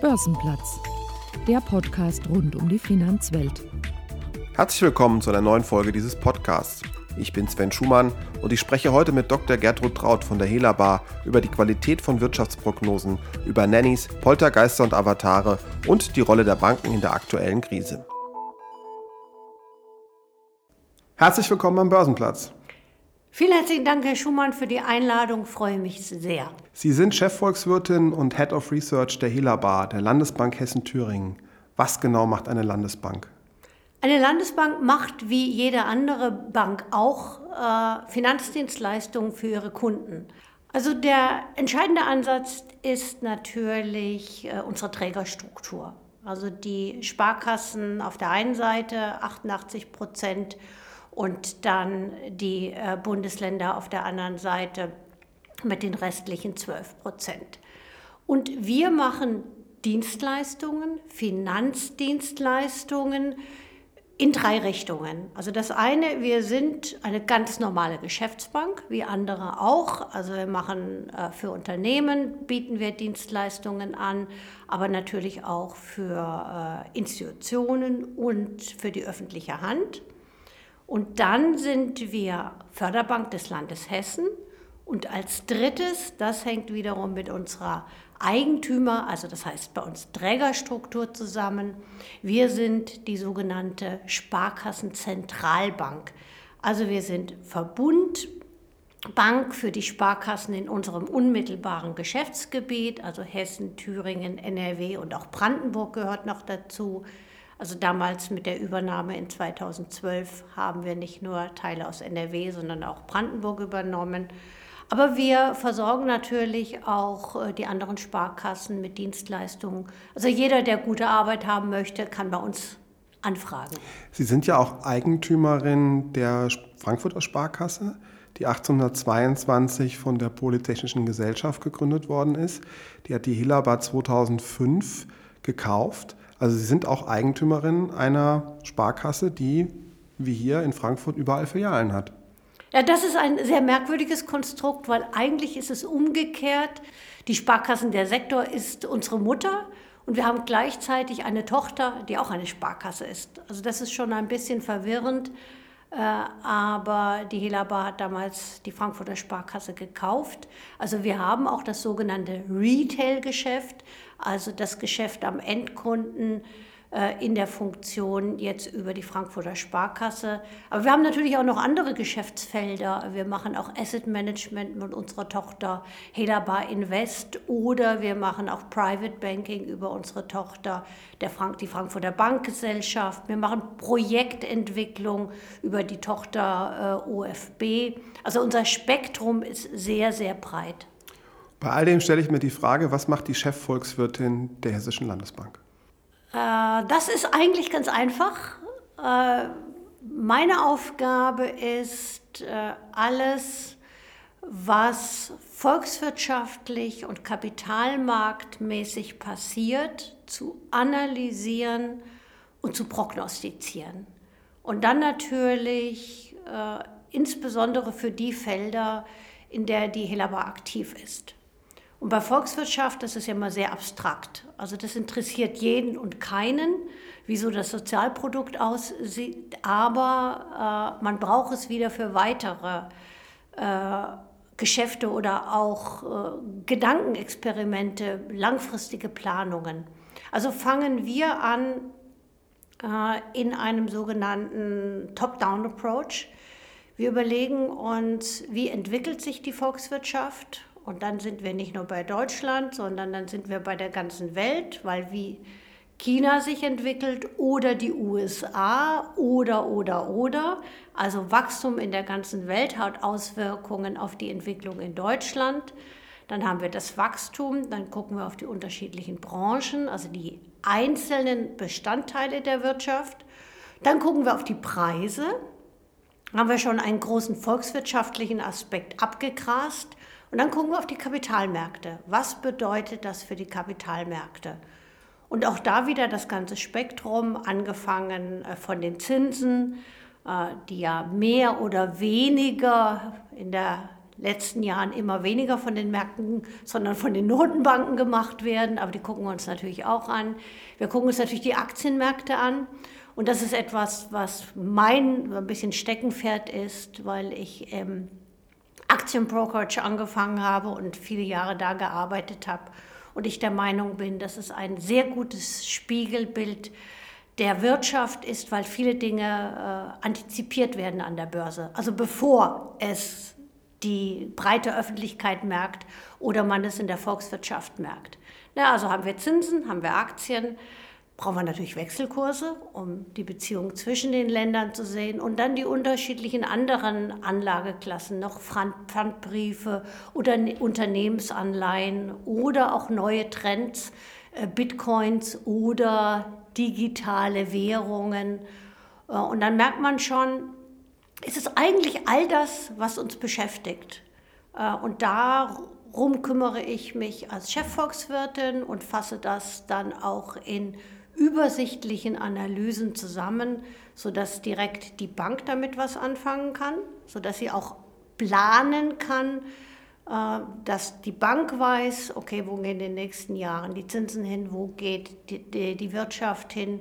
Börsenplatz, der Podcast rund um die Finanzwelt. Herzlich willkommen zu einer neuen Folge dieses Podcasts. Ich bin Sven Schumann und ich spreche heute mit Dr. Gertrud Traut von der Hela Bar über die Qualität von Wirtschaftsprognosen, über Nannies, Poltergeister und Avatare und die Rolle der Banken in der aktuellen Krise. Herzlich willkommen am Börsenplatz. Vielen herzlichen Dank, Herr Schumann, für die Einladung. Freue mich sehr. Sie sind Chefvolkswirtin und Head of Research der Hela Bar, der Landesbank Hessen-Thüringen. Was genau macht eine Landesbank? Eine Landesbank macht wie jede andere Bank auch äh, Finanzdienstleistungen für ihre Kunden. Also der entscheidende Ansatz ist natürlich äh, unsere Trägerstruktur. Also die Sparkassen auf der einen Seite 88 Prozent und dann die äh, Bundesländer auf der anderen Seite mit den restlichen 12 Prozent. Und wir machen Dienstleistungen, Finanzdienstleistungen in drei Richtungen. Also das eine, wir sind eine ganz normale Geschäftsbank, wie andere auch. Also wir machen äh, für Unternehmen, bieten wir Dienstleistungen an, aber natürlich auch für äh, Institutionen und für die öffentliche Hand. Und dann sind wir Förderbank des Landes Hessen. Und als drittes, das hängt wiederum mit unserer Eigentümer, also das heißt bei uns Trägerstruktur zusammen. Wir sind die sogenannte Sparkassenzentralbank. Also wir sind Verbundbank für die Sparkassen in unserem unmittelbaren Geschäftsgebiet, also Hessen, Thüringen, NRW und auch Brandenburg gehört noch dazu. Also damals mit der Übernahme in 2012 haben wir nicht nur Teile aus NRW, sondern auch Brandenburg übernommen. Aber wir versorgen natürlich auch äh, die anderen Sparkassen mit Dienstleistungen. Also jeder, der gute Arbeit haben möchte, kann bei uns anfragen. Sie sind ja auch Eigentümerin der Frankfurter Sparkasse, die 1822 von der Polytechnischen Gesellschaft gegründet worden ist. Die hat die Hillaba 2005 gekauft. Also Sie sind auch Eigentümerin einer Sparkasse, die wie hier in Frankfurt überall Filialen hat. Ja, das ist ein sehr merkwürdiges Konstrukt, weil eigentlich ist es umgekehrt. Die Sparkassen, der Sektor ist unsere Mutter und wir haben gleichzeitig eine Tochter, die auch eine Sparkasse ist. Also das ist schon ein bisschen verwirrend. Äh, aber die Helaba hat damals die Frankfurter Sparkasse gekauft. Also wir haben auch das sogenannte Retail-Geschäft, also das Geschäft am Endkunden äh, in der Funktion jetzt über die Frankfurter Sparkasse. Aber wir haben natürlich auch noch andere Geschäftsfelder. Wir machen auch Asset Management mit unserer Tochter Helabar Invest oder wir machen auch Private Banking über unsere Tochter, der Frank die Frankfurter Bankgesellschaft. Wir machen Projektentwicklung über die Tochter äh, OFB. Also unser Spektrum ist sehr, sehr breit. Bei all dem stelle ich mir die Frage, was macht die Chefvolkswirtin der Hessischen Landesbank? Äh, das ist eigentlich ganz einfach. Äh, meine Aufgabe ist, äh, alles, was volkswirtschaftlich und kapitalmarktmäßig passiert, zu analysieren und zu prognostizieren. Und dann natürlich äh, insbesondere für die Felder, in der die Helaba aktiv ist. Und bei Volkswirtschaft, das ist ja immer sehr abstrakt. Also das interessiert jeden und keinen, wieso das Sozialprodukt aussieht, aber äh, man braucht es wieder für weitere äh, Geschäfte oder auch äh, Gedankenexperimente, langfristige Planungen. Also fangen wir an äh, in einem sogenannten Top-Down-Approach. Wir überlegen uns, wie entwickelt sich die Volkswirtschaft und dann sind wir nicht nur bei Deutschland, sondern dann sind wir bei der ganzen Welt, weil wie China sich entwickelt oder die USA oder oder oder. Also Wachstum in der ganzen Welt hat Auswirkungen auf die Entwicklung in Deutschland. Dann haben wir das Wachstum, dann gucken wir auf die unterschiedlichen Branchen, also die einzelnen Bestandteile der Wirtschaft. Dann gucken wir auf die Preise. Haben wir schon einen großen volkswirtschaftlichen Aspekt abgegrast. Und dann gucken wir auf die Kapitalmärkte. Was bedeutet das für die Kapitalmärkte? Und auch da wieder das ganze Spektrum, angefangen äh, von den Zinsen, äh, die ja mehr oder weniger in der letzten Jahren immer weniger von den Märkten, sondern von den Notenbanken gemacht werden. Aber die gucken wir uns natürlich auch an. Wir gucken uns natürlich die Aktienmärkte an. Und das ist etwas, was mein ein bisschen Steckenpferd ist, weil ich ähm, Aktienbrokerage angefangen habe und viele Jahre da gearbeitet habe. Und ich der Meinung bin, dass es ein sehr gutes Spiegelbild der Wirtschaft ist, weil viele Dinge äh, antizipiert werden an der Börse. Also bevor es die breite Öffentlichkeit merkt oder man es in der Volkswirtschaft merkt. Ja, also haben wir Zinsen, haben wir Aktien, brauchen wir natürlich Wechselkurse, um die Beziehung zwischen den Ländern zu sehen und dann die unterschiedlichen anderen Anlageklassen, noch Pfandbriefe oder Unternehmensanleihen oder auch neue Trends, äh, Bitcoins oder digitale Währungen. Äh, und dann merkt man schon, es ist eigentlich all das, was uns beschäftigt. Äh, und darum kümmere ich mich als Chefvolkswirtin und fasse das dann auch in übersichtlichen Analysen zusammen, sodass direkt die Bank damit was anfangen kann, sodass sie auch planen kann, äh, dass die Bank weiß, okay, wo gehen in den nächsten Jahren die Zinsen hin, wo geht die, die, Wirtschaft hin,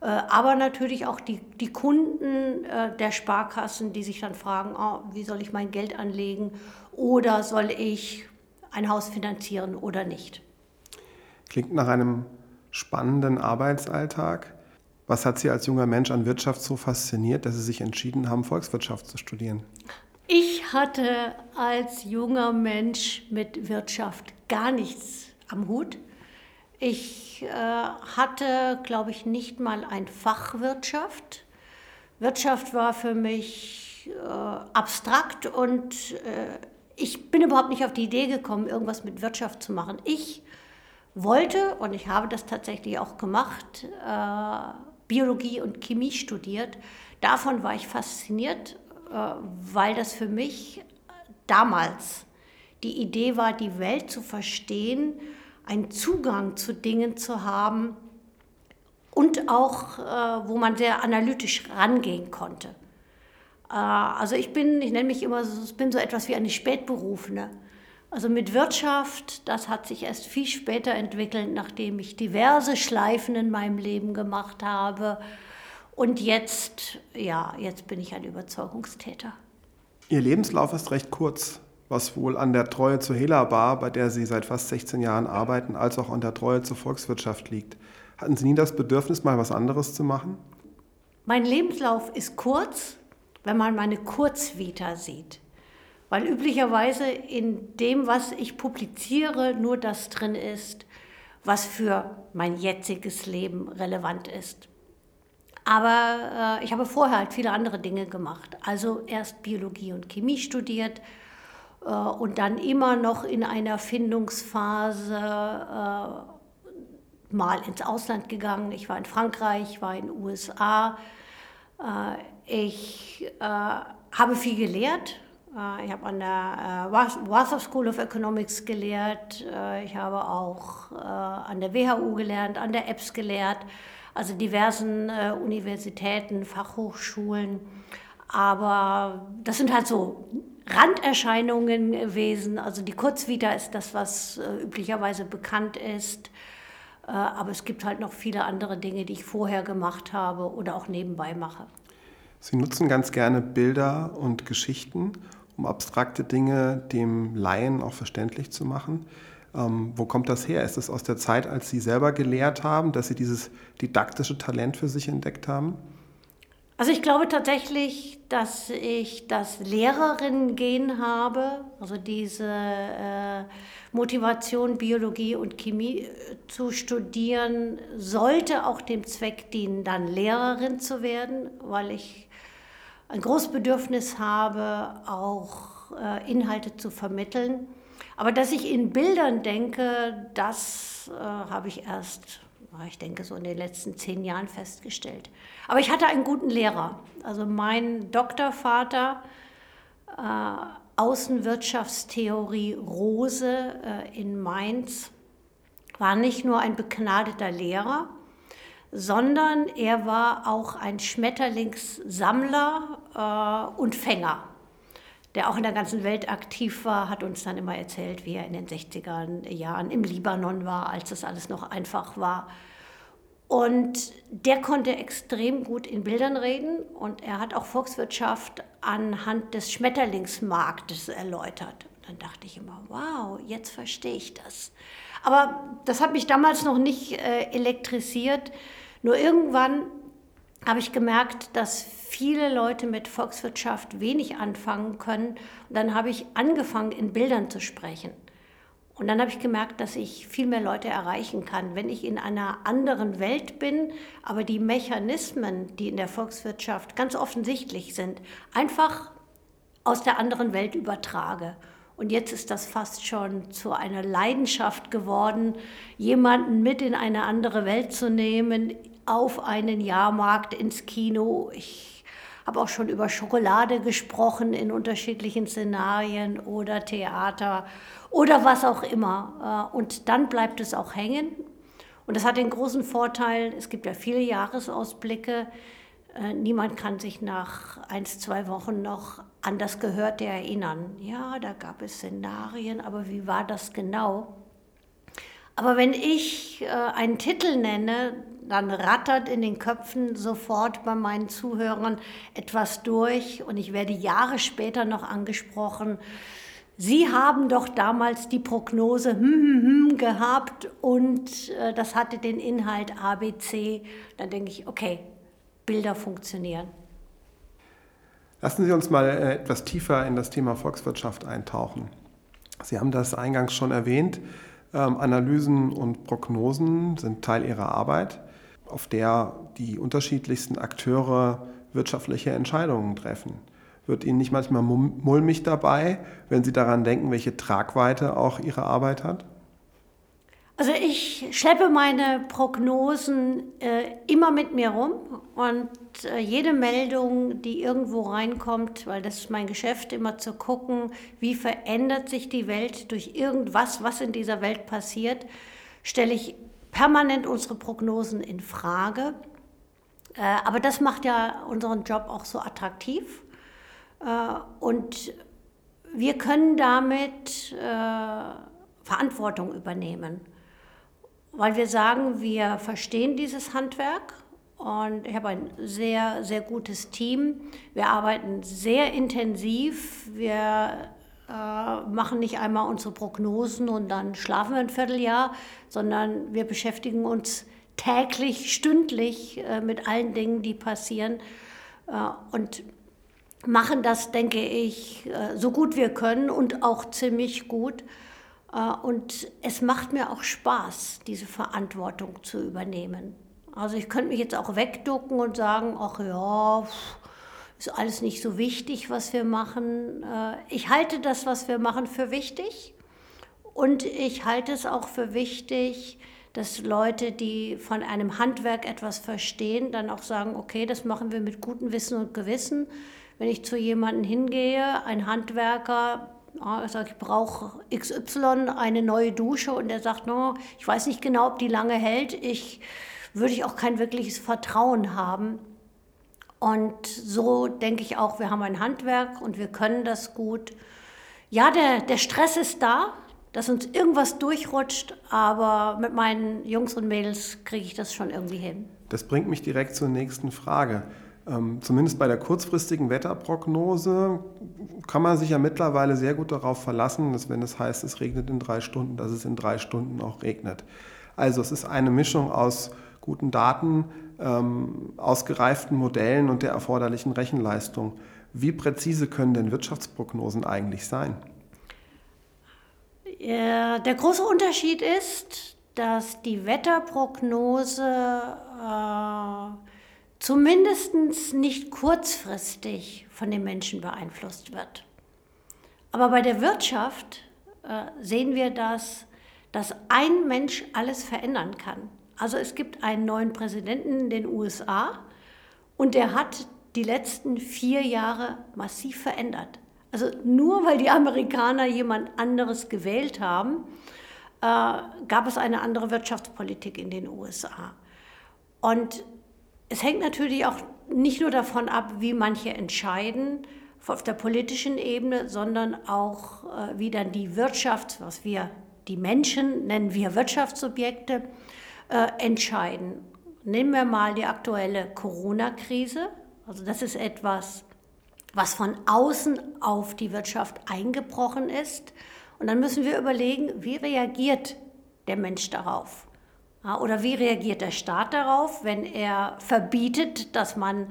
äh, aber natürlich auch die, die Kunden äh, der Sparkassen, die sich dann fragen, oh, wie soll ich mein Geld anlegen oder soll ich ein Haus finanzieren oder nicht. Klingt nach einem spannenden Arbeitsalltag. Was hat Sie als junger Mensch an Wirtschaft so fasziniert, dass Sie sich entschieden haben, Volkswirtschaft zu studieren? Ich hatte als junger Mensch mit Wirtschaft gar nichts am Hut. Ich äh, hatte, glaube ich, nicht mal ein Fach Wirtschaft. Wirtschaft war für mich äh, abstrakt und äh, ich bin überhaupt nicht auf die Idee gekommen, irgendwas mit Wirtschaft zu machen. Ich wollte, und ich habe das tatsächlich auch gemacht, äh, Biologie und Chemie studiert. Davon war ich fasziniert, äh, weil das für mich damals die Idee war, die Welt zu verstehen, einen Zugang zu Dingen zu haben und auch, äh, wo man sehr analytisch rangehen konnte. Äh, also ich bin, ich nenne mich immer ich bin so etwas wie eine Spätberufene. Also mit Wirtschaft, das hat sich erst viel später entwickelt, nachdem ich diverse Schleifen in meinem Leben gemacht habe. Und jetzt, ja, jetzt bin ich ein Überzeugungstäter. Ihr Lebenslauf ist recht kurz, was wohl an der Treue zur Hela Bar, bei der Sie seit fast 16 Jahren arbeiten, als auch an der Treue zur Volkswirtschaft liegt. Hatten Sie nie das Bedürfnis, mal was anderes zu machen? Mein Lebenslauf ist kurz, wenn man meine Kurzvita sieht. Weil üblicherweise in dem, was ich publiziere, nur das drin ist, was für mein jetziges Leben relevant ist. Aber äh, ich habe vorher halt viele andere Dinge gemacht. Also erst Biologie und Chemie studiert äh, und dann immer noch in einer Findungsphase äh, mal ins Ausland gegangen. Ich war in Frankreich, ich war in den USA. Äh, ich äh, habe viel gelehrt, ich habe an der äh, Warsaw School of Economics gelehrt. Äh, ich habe auch an der WHU gelernt, an der EBS gelehrt, also diversen Universitäten, Fachhochschulen. Aber das sind halt so Randerscheinungen gewesen. Also die Kurzvita ist das, was üblicherweise bekannt ist. Aber es gibt halt noch viele andere Dinge, die ich vorher gemacht habe oder auch nebenbei mache. Sie nutzen ganz gerne Bilder und Geschichten, um abstrakte Dinge dem Laien auch verständlich zu machen. Ähm, wo kommt das her? Ist es aus der Zeit, als Sie selber gelehrt haben, dass Sie dieses didaktische Talent für sich entdeckt haben? Also ich glaube tatsächlich, dass ich das Lehrerinnen-Gen habe, also diese äh, Motivation, Biologie und Chemie äh, zu studieren, sollte auch dem Zweck dienen, dann Lehrerin zu werden, weil ich ein großes Bedürfnis habe, auch äh, Inhalte zu vermitteln. Aber dass ich in Bildern denke, das äh, habe ich erst, ich denke, so in den letzten zehn Jahren festgestellt. Aber ich hatte einen guten Lehrer. Also mein Doktorvater, äh, Außenwirtschaftstheorie Rose äh, in Mainz, war nicht nur ein begnadeter Lehrer, sondern er war auch ein Schmetterlingssammler äh, und Fänger. der auch in der ganzen Welt aktiv war, hat uns dann immer erzählt, wie er in den 60er Jahren im Libanon war, als das alles noch einfach war. Und der konnte extrem gut in Bildern reden und er hat auch Volkswirtschaft anhand des Schmetterlingsmarktes erläutert. Und dann dachte ich immer, wow, jetzt verstehe ich das. Aber das hat mich damals noch nicht äh, elektrisiert. Nur irgendwann habe ich gemerkt, dass viele Leute mit Volkswirtschaft wenig anfangen können. Und dann habe ich angefangen, in Bildern zu sprechen. Und dann habe ich gemerkt, dass ich viel mehr Leute erreichen kann, wenn ich in einer anderen Welt bin, aber die Mechanismen, die in der Volkswirtschaft ganz offensichtlich sind, einfach aus der anderen Welt übertrage. Und jetzt ist das fast schon zu einer Leidenschaft geworden, jemanden mit in eine andere Welt zu nehmen, auf einen Jahrmarkt, ins Kino. Ich habe auch schon über Schokolade gesprochen in unterschiedlichen Szenarien oder Theater oder was auch immer. Äh, und dann bleibt es auch hängen. Und das hat den großen Vorteil, es gibt ja viele Jahresausblicke. Äh, niemand kann sich nach ein, zwei Wochen noch an das Gehörte erinnern. Ja, da gab es Szenarien, aber wie war das genau? Aber wenn ich äh, einen Titel nenne, dann rattert in den Köpfen sofort bei meinen Zuhörern etwas durch und ich werde Jahre später noch angesprochen. Sie haben doch damals die Prognose hm, hm, hm, gehabt und äh, das hatte den Inhalt ABC. Dann denke ich, okay, Bilder funktionieren. Lassen Sie uns mal äh, etwas tiefer in das Thema Volkswirtschaft eintauchen. Sie haben das eingangs schon erwähnt. Ähm, Analysen und Prognosen sind Teil Ihrer Arbeit, auf der die unterschiedlichsten Akteure wirtschaftliche Entscheidungen treffen. Wird Ihnen nicht manchmal mulmig dabei, wenn Sie daran denken, welche Tragweite auch Ihre Arbeit hat? Also ich schleppe meine Prognosen äh, immer mit mir rum und äh, jede Meldung, die irgendwo reinkommt, weil das ist mein Geschäft, immer zu gucken, wie verändert sich die Welt durch irgendwas, was in dieser Welt passiert, stelle ich permanent unsere Prognosen in Frage. Äh, aber das macht ja unseren Job auch so attraktiv. Äh, und wir können damit äh, Verantwortung übernehmen, weil wir sagen, wir verstehen dieses Handwerk und ich habe ein sehr, sehr gutes Team. Wir arbeiten sehr intensiv. Wir machen nicht einmal unsere Prognosen und dann schlafen wir ein Vierteljahr, sondern wir beschäftigen uns täglich, stündlich äh, mit allen Dingen, die passieren. Äh, und machen das, denke ich, äh, so gut wir können und auch ziemlich gut. Äh, und es macht mir auch Spaß, diese Verantwortung zu übernehmen. Also ich könnte mich jetzt auch wegducken und sagen, ach ja, ist alles nicht so wichtig, was wir machen. Äh, ich halte das, was wir machen, für wichtig. Und ich halte es auch für wichtig, dass Leute, die von einem Handwerk etwas verstehen, dann auch sagen, okay, das machen wir mit gutem Wissen und Gewissen. Wenn ich zu jemandem hingehe, ein Handwerker, ich sage, ich brauche XY, eine neue Dusche und der sagt, no, ich weiß nicht genau, ob die lange hält, ich würde ich auch kein wirkliches Vertrauen haben. Und so denke ich auch, wir haben ein Handwerk und wir können das gut. Ja, der, der Stress ist da, dass uns irgendwas durchrutscht, aber mit meinen Jungs und Mädels kriege ich das schon irgendwie hin. Das bringt mich direkt zur nächsten Frage. Ähm, zumindest bei der kurzfristigen Wetterprognose kann man sich ja mittlerweile sehr gut darauf verlassen, dass wenn es heißt, es regnet in drei Stunden, dass es in drei Stunden auch regnet. Also es ist eine Mischung aus guten Daten, ähm, ausgereiften Modellen und der erforderlichen Rechenleistung. Wie präzise können denn Wirtschaftsprognosen eigentlich sein? Der große Unterschied ist, dass die Wetterprognose äh, zumindest nicht kurzfristig von den Menschen beeinflusst wird. Aber bei der Wirtschaft äh, sehen wir das, dass ein Mensch alles verändern kann. Also es gibt einen neuen Präsidenten in den USA und der hat die letzten vier Jahre massiv verändert. Also nur weil die Amerikaner jemand anderes gewählt haben, äh, gab es eine andere Wirtschaftspolitik in den USA. Und es hängt natürlich auch nicht nur davon ab, wie manche entscheiden, auf der politischen Ebene, sondern auch äh, wie dann die Wirtschaft, was wir die Menschen nennen wir Wirtschaftssubjekte, äh, entscheiden. Nehmen wir mal die aktuelle Corona-Krise. Also das ist etwas, was von außen auf die Wirtschaft eingebrochen ist. Und dann müssen wir überlegen, wie reagiert der Mensch darauf? Oder wie reagiert der Staat darauf, wenn er verbietet, dass man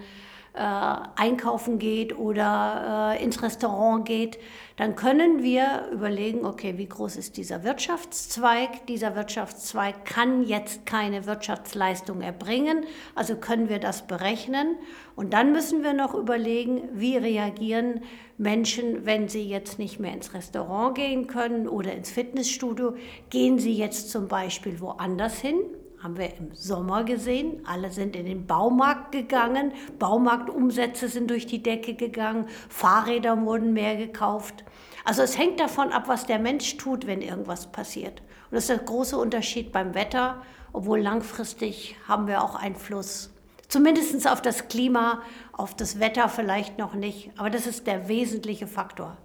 einkaufen geht oder äh, ins Restaurant geht, dann können wir überlegen, okay, wie groß ist dieser Wirtschaftszweig? Dieser Wirtschaftszweig kann jetzt keine Wirtschaftsleistung erbringen, also können wir das berechnen. Und dann müssen wir noch überlegen, wie reagieren Menschen, wenn sie jetzt nicht mehr ins Restaurant gehen können oder ins Fitnessstudio. Gehen sie jetzt zum Beispiel woanders hin? Haben wir im Sommer gesehen. Alle sind in den Baumarkt gegangen. Baumarktumsätze sind durch die Decke gegangen. Fahrräder wurden mehr gekauft. Also es hängt davon ab, was der Mensch tut, wenn irgendwas passiert. Und das ist der große Unterschied beim Wetter, obwohl langfristig haben wir auch Einfluss. Zumindest auf das Klima, auf das Wetter vielleicht noch nicht. Aber das ist der wesentliche Faktor.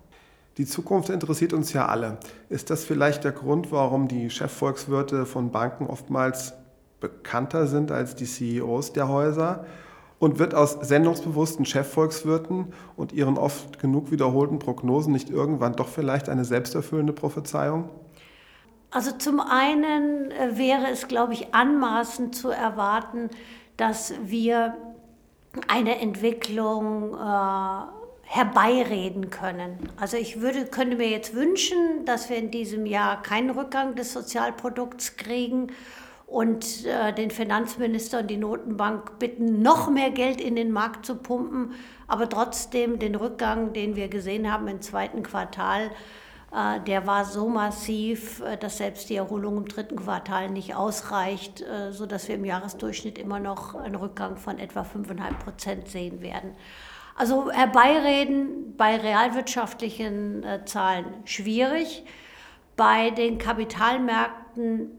Die Zukunft interessiert uns ja alle. Ist das vielleicht der Grund, warum die Chefvolkswirte von Banken oftmals bekannter sind als die CEOs der Häuser und wird aus sendungsbewussten Chefvolkswirten und ihren oft genug wiederholten Prognosen nicht irgendwann doch vielleicht eine selbsterfüllende Prophezeiung? Also zum einen äh, wäre es, glaube ich, anmaßend zu erwarten, dass wir eine Entwicklung äh, herbeireden können. Also ich würde, könnte mir jetzt wünschen, dass wir in diesem Jahr keinen Rückgang des Sozialprodukts kriegen und äh, den Finanzminister und die Notenbank bitten, noch mehr Geld in den Markt zu pumpen, aber trotzdem den Rückgang, den wir gesehen haben im zweiten Quartal, äh, der war so massiv, äh, dass selbst die Erholung im dritten Quartal nicht ausreicht, äh, sodass wir im Jahresdurchschnitt immer noch einen Rückgang von etwa 5,5 Prozent sehen werden. Also herbeireden bei realwirtschaftlichen äh, Zahlen schwierig. Bei den Kapitalmärkten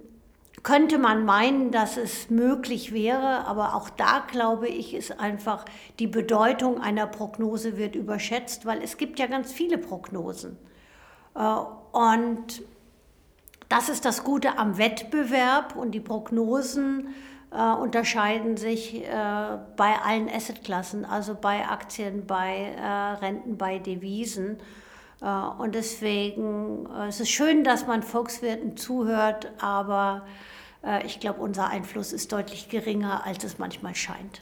könnte man meinen, dass es möglich wäre, aber auch da glaube ich, ist einfach die Bedeutung einer Prognose wird überschätzt, weil es gibt ja ganz viele Prognosen. Äh, und das ist das Gute am Wettbewerb und die Prognosen äh, unterscheiden sich äh, bei allen Assetklassen, also bei Aktien, bei Renten, bei Devisen. Und deswegen es ist es schön, dass man Volkswirten zuhört, aber ich glaube, unser Einfluss ist deutlich geringer, als es manchmal scheint.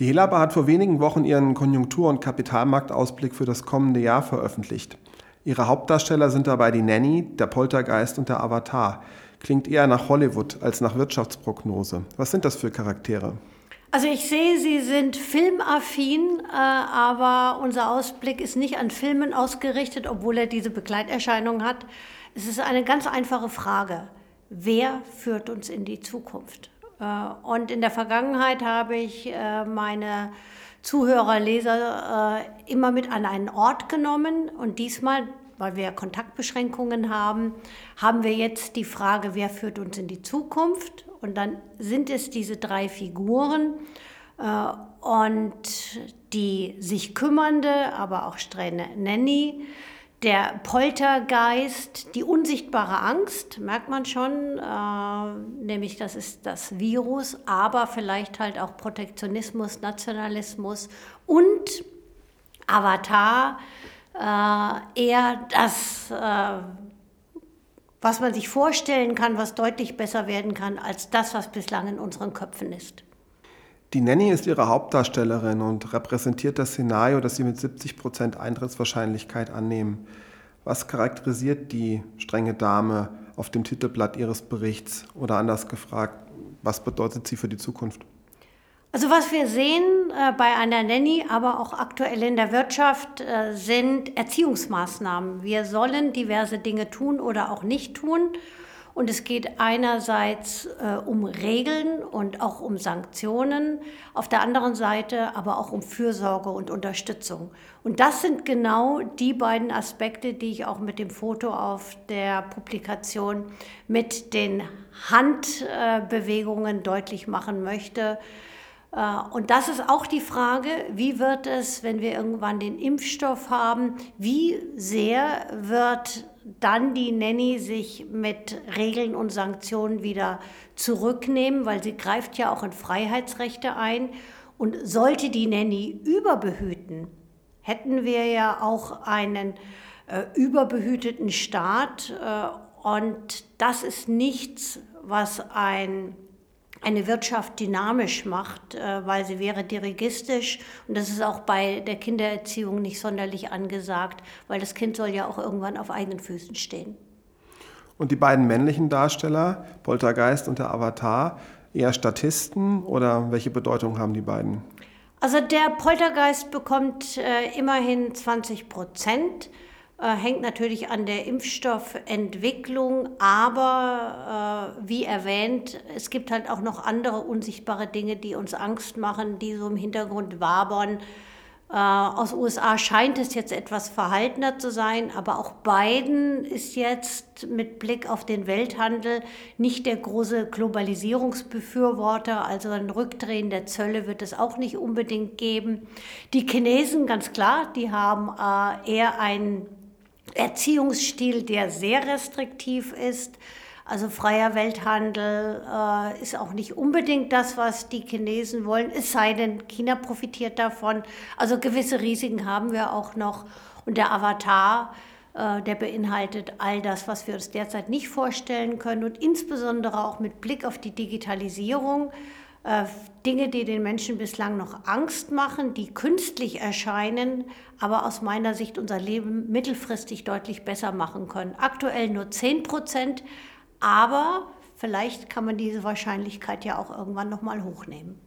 Die Helaba hat vor wenigen Wochen ihren Konjunktur- und Kapitalmarktausblick für das kommende Jahr veröffentlicht. Ihre Hauptdarsteller sind dabei die Nanny, der Poltergeist und der Avatar. Klingt eher nach Hollywood als nach Wirtschaftsprognose. Was sind das für Charaktere? Also ich sehe, Sie sind filmaffin, äh, aber unser Ausblick ist nicht an Filmen ausgerichtet, obwohl er diese Begleiterscheinung hat. Es ist eine ganz einfache Frage wer führt uns in die Zukunft? Äh, und in der Vergangenheit habe ich äh, meine Zuhörer, Leser äh, immer mit an einen Ort genommen und diesmal, weil wir Kontaktbeschränkungen haben, haben wir jetzt die Frage, wer führt uns in die Zukunft? Und dann sind es diese drei Figuren und die sich kümmernde, aber auch strenge Nanny, der Poltergeist, die unsichtbare Angst, merkt man schon, äh, nämlich das ist das Virus, aber vielleicht halt auch Protektionismus, Nationalismus und Avatar, äh, eher das, äh, was man sich vorstellen kann, was deutlich besser werden kann als das, was bislang in unseren Köpfen ist. Die Nanny ist ihre Hauptdarstellerin und repräsentiert das Szenario, das sie mit 70 Prozent Eintrittswahrscheinlichkeit annehmen. Was charakterisiert die strenge Dame auf dem Titelblatt ihres Berichts? Oder anders gefragt, was bedeutet sie für die Zukunft? Also was wir sehen äh, bei einer Nanny, aber auch aktuell in der Wirtschaft, äh, sind Erziehungsmaßnahmen. Wir sollen diverse Dinge tun oder auch nicht tun. Und es geht einerseits äh, um Regeln und auch um Sanktionen, auf der anderen Seite aber auch um Fürsorge und Unterstützung. Und das sind genau die beiden Aspekte, die ich auch mit dem Foto auf der Publikation mit den Handbewegungen deutlich machen möchte. Äh, und das ist auch die Frage, wie wird es, wenn wir irgendwann den Impfstoff haben, wie sehr wird dann die Nanny sich mit Regeln und Sanktionen wieder zurücknehmen, weil sie greift ja auch in Freiheitsrechte ein. Und sollte die Nanny überbehüten, hätten wir ja auch einen äh, überbehüteten Staat. Äh, und das ist nichts, was ein eine Wirtschaft dynamisch macht, äh, weil sie wäre dirigistisch. Und das ist auch bei der Kindererziehung nicht sonderlich angesagt, weil das Kind soll ja auch irgendwann auf eigenen Füßen stehen. Und die beiden männlichen Darsteller, Poltergeist und der Avatar, eher Statisten oder welche Bedeutung haben die beiden? Also der Poltergeist bekommt äh, immerhin 20 Prozent. Äh, hängt natürlich an der Impfstoffentwicklung, aber äh, wie erwähnt, es gibt halt auch noch andere unsichtbare Dinge, die uns Angst machen, die so im Hintergrund wabern. Äh, aus USA scheint es jetzt etwas verhaltener zu sein, aber auch Biden ist jetzt mit Blick auf den Welthandel nicht der große Globalisierungsbefürworter, also ein Rückdrehen der Zölle wird es auch nicht unbedingt geben. Die Chinesen, ganz klar, die haben äh, eher ein Erziehungsstil, der sehr restriktiv ist. Also freier Welthandel äh, ist auch nicht unbedingt das, was die Chinesen wollen, es sei denn, China profitiert davon. Also gewisse Risiken haben wir auch noch. Und der Avatar, äh, der beinhaltet all das, was wir uns derzeit nicht vorstellen können und insbesondere auch mit Blick auf die Digitalisierung äh, Dinge, die den Menschen bislang noch Angst machen, die künstlich erscheinen, aber aus meiner Sicht unser Leben mittelfristig deutlich besser machen können. Aktuell nur 10 Prozent, aber vielleicht kann man diese Wahrscheinlichkeit ja auch irgendwann nochmal hochnehmen.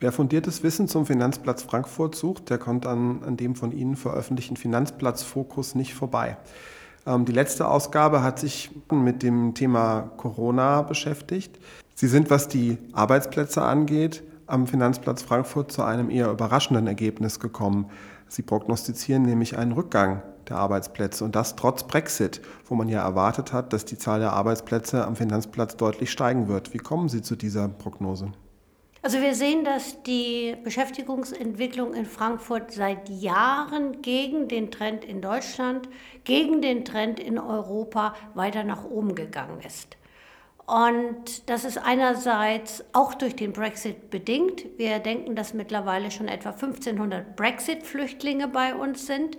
Wer fundiertes Wissen zum Finanzplatz Frankfurt sucht, der kommt an, an dem von Ihnen veröffentlichten Finanzplatz Fokus nicht vorbei. Ähm, die letzte Ausgabe hat sich mit dem Thema Corona beschäftigt. Sie sind, was die Arbeitsplätze angeht, am Finanzplatz Frankfurt zu einem eher überraschenden Ergebnis gekommen. Sie prognostizieren nämlich einen Rückgang der Arbeitsplätze und das trotz Brexit, wo man ja erwartet hat, dass die Zahl der Arbeitsplätze am Finanzplatz deutlich steigen wird. Wie kommen Sie zu dieser Prognose? Also wir sehen, dass die Beschäftigungsentwicklung in Frankfurt seit Jahren gegen den Trend in Deutschland, gegen den Trend in Europa weiter nach oben gegangen ist. Und das ist einerseits auch durch den Brexit bedingt. Wir denken, dass mittlerweile schon etwa 1500 Brexit-Flüchtlinge bei uns sind.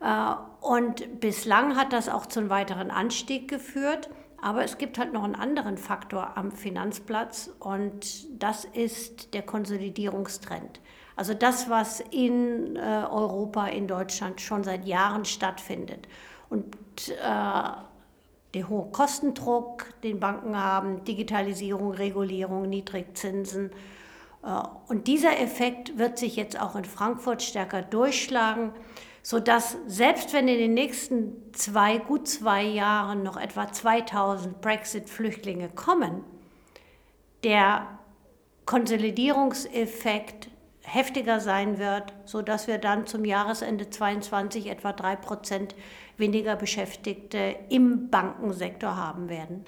Äh, und bislang hat das auch zu einem weiteren Anstieg geführt. Aber es gibt halt noch einen anderen Faktor am Finanzplatz und das ist der Konsolidierungstrend. Also das, was in äh, Europa, in Deutschland schon seit Jahren stattfindet. Und äh, der hohe Kostendruck, den Banken haben, Digitalisierung, Regulierung, Niedrigzinsen. Äh, und dieser Effekt wird sich jetzt auch in Frankfurt stärker durchschlagen, sodass selbst wenn in den nächsten zwei, gut zwei Jahren noch etwa 2000 Brexit-Flüchtlinge kommen, der Konsolidierungseffekt heftiger sein wird, sodass wir dann zum Jahresende 2022 etwa drei Prozent weniger Beschäftigte im Bankensektor haben werden.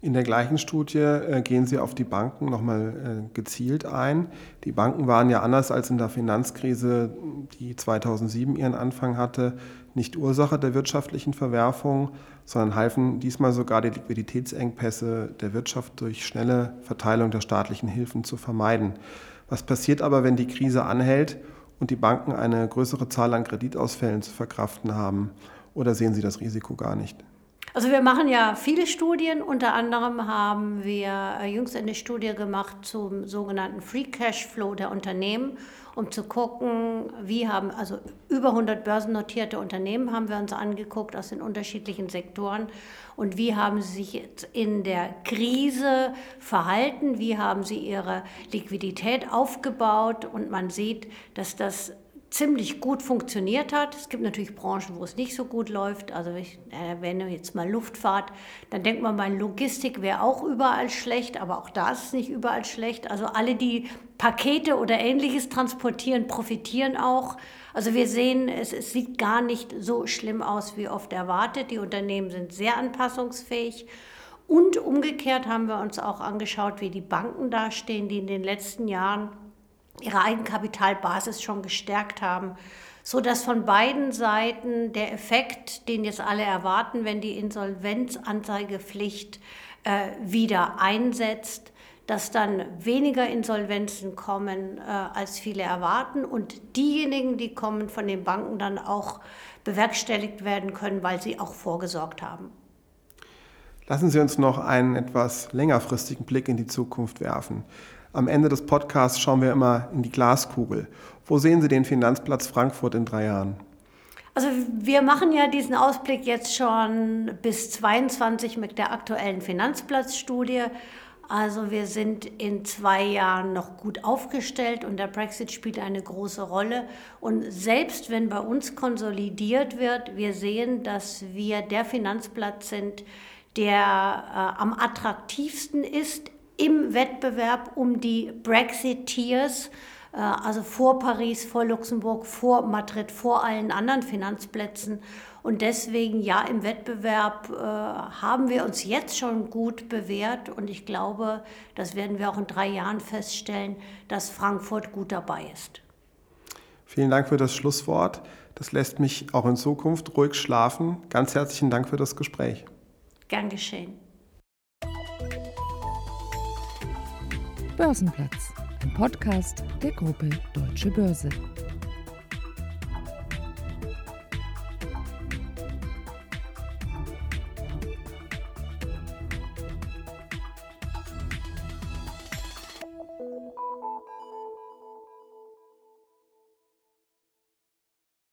In der gleichen Studie äh, gehen Sie auf die Banken nochmal äh, gezielt ein. Die Banken waren ja anders als in der Finanzkrise, die 2007 ihren Anfang hatte, nicht Ursache der wirtschaftlichen Verwerfung, sondern halfen diesmal sogar die Liquiditätsengpässe der Wirtschaft durch schnelle Verteilung der staatlichen Hilfen zu vermeiden. Was passiert aber, wenn die Krise anhält und die Banken eine größere Zahl an Kreditausfällen zu verkraften haben? Oder sehen Sie das Risiko gar nicht? Also wir machen ja viele Studien. Unter anderem haben wir äh, jüngst eine Studie gemacht zum sogenannten Free Cash Flow der Unternehmen, um zu gucken, wie haben, also über 100 börsennotierte Unternehmen haben wir uns angeguckt aus den unterschiedlichen Sektoren. Und wie haben sie sich jetzt in der Krise verhalten, wie haben sie ihre Liquidität aufgebaut? Und man sieht, dass das ziemlich gut funktioniert hat. Es gibt natürlich Branchen, wo es nicht so gut läuft. Also ich erwähne jetzt mal Luftfahrt, dann denkt man mal, Logistik wäre auch überall schlecht, aber auch da ist es nicht überall schlecht. Also alle, die Pakete oder ähnliches transportieren, profitieren auch. Also wir sehen, es, es sieht gar nicht so schlimm aus, wie oft erwartet. Die Unternehmen sind sehr anpassungsfähig. Und umgekehrt haben wir uns auch angeschaut, wie die Banken dastehen, die in den letzten Jahren ihre Eigenkapitalbasis schon gestärkt haben, so dass von beiden Seiten der Effekt, den jetzt alle erwarten, wenn die Insolvenzanzeigepflicht äh, wieder einsetzt, dass dann weniger Insolvenzen kommen, äh, als viele erwarten und diejenigen, die kommen, von den Banken dann auch bewerkstelligt werden können, weil sie auch vorgesorgt haben. Lassen Sie uns noch einen etwas längerfristigen Blick in die Zukunft werfen. Am Ende des Podcasts schauen wir immer in die Glaskugel. Wo sehen Sie den Finanzplatz Frankfurt in drei Jahren? Also wir machen ja diesen Ausblick jetzt schon bis 22 mit der aktuellen Finanzplatzstudie. Also wir sind in zwei Jahren noch gut aufgestellt und der Brexit spielt eine große Rolle. Und selbst wenn bei uns konsolidiert wird, wir sehen, dass wir der Finanzplatz sind, der äh, am attraktivsten ist im Wettbewerb um die Brexiteers, äh, also vor Paris, vor Luxemburg, vor Madrid, vor allen anderen Finanzplätzen. Und deswegen, ja, im Wettbewerb äh, haben wir uns jetzt schon gut bewährt. Und ich glaube, das werden wir auch in drei Jahren feststellen, dass Frankfurt gut dabei ist. Vielen Dank für das Schlusswort. Das lässt mich auch in Zukunft ruhig schlafen. Ganz herzlichen Dank für das Gespräch. Gern geschehen. Börsenplatz, ein Podcast der Gruppe Deutsche Börse.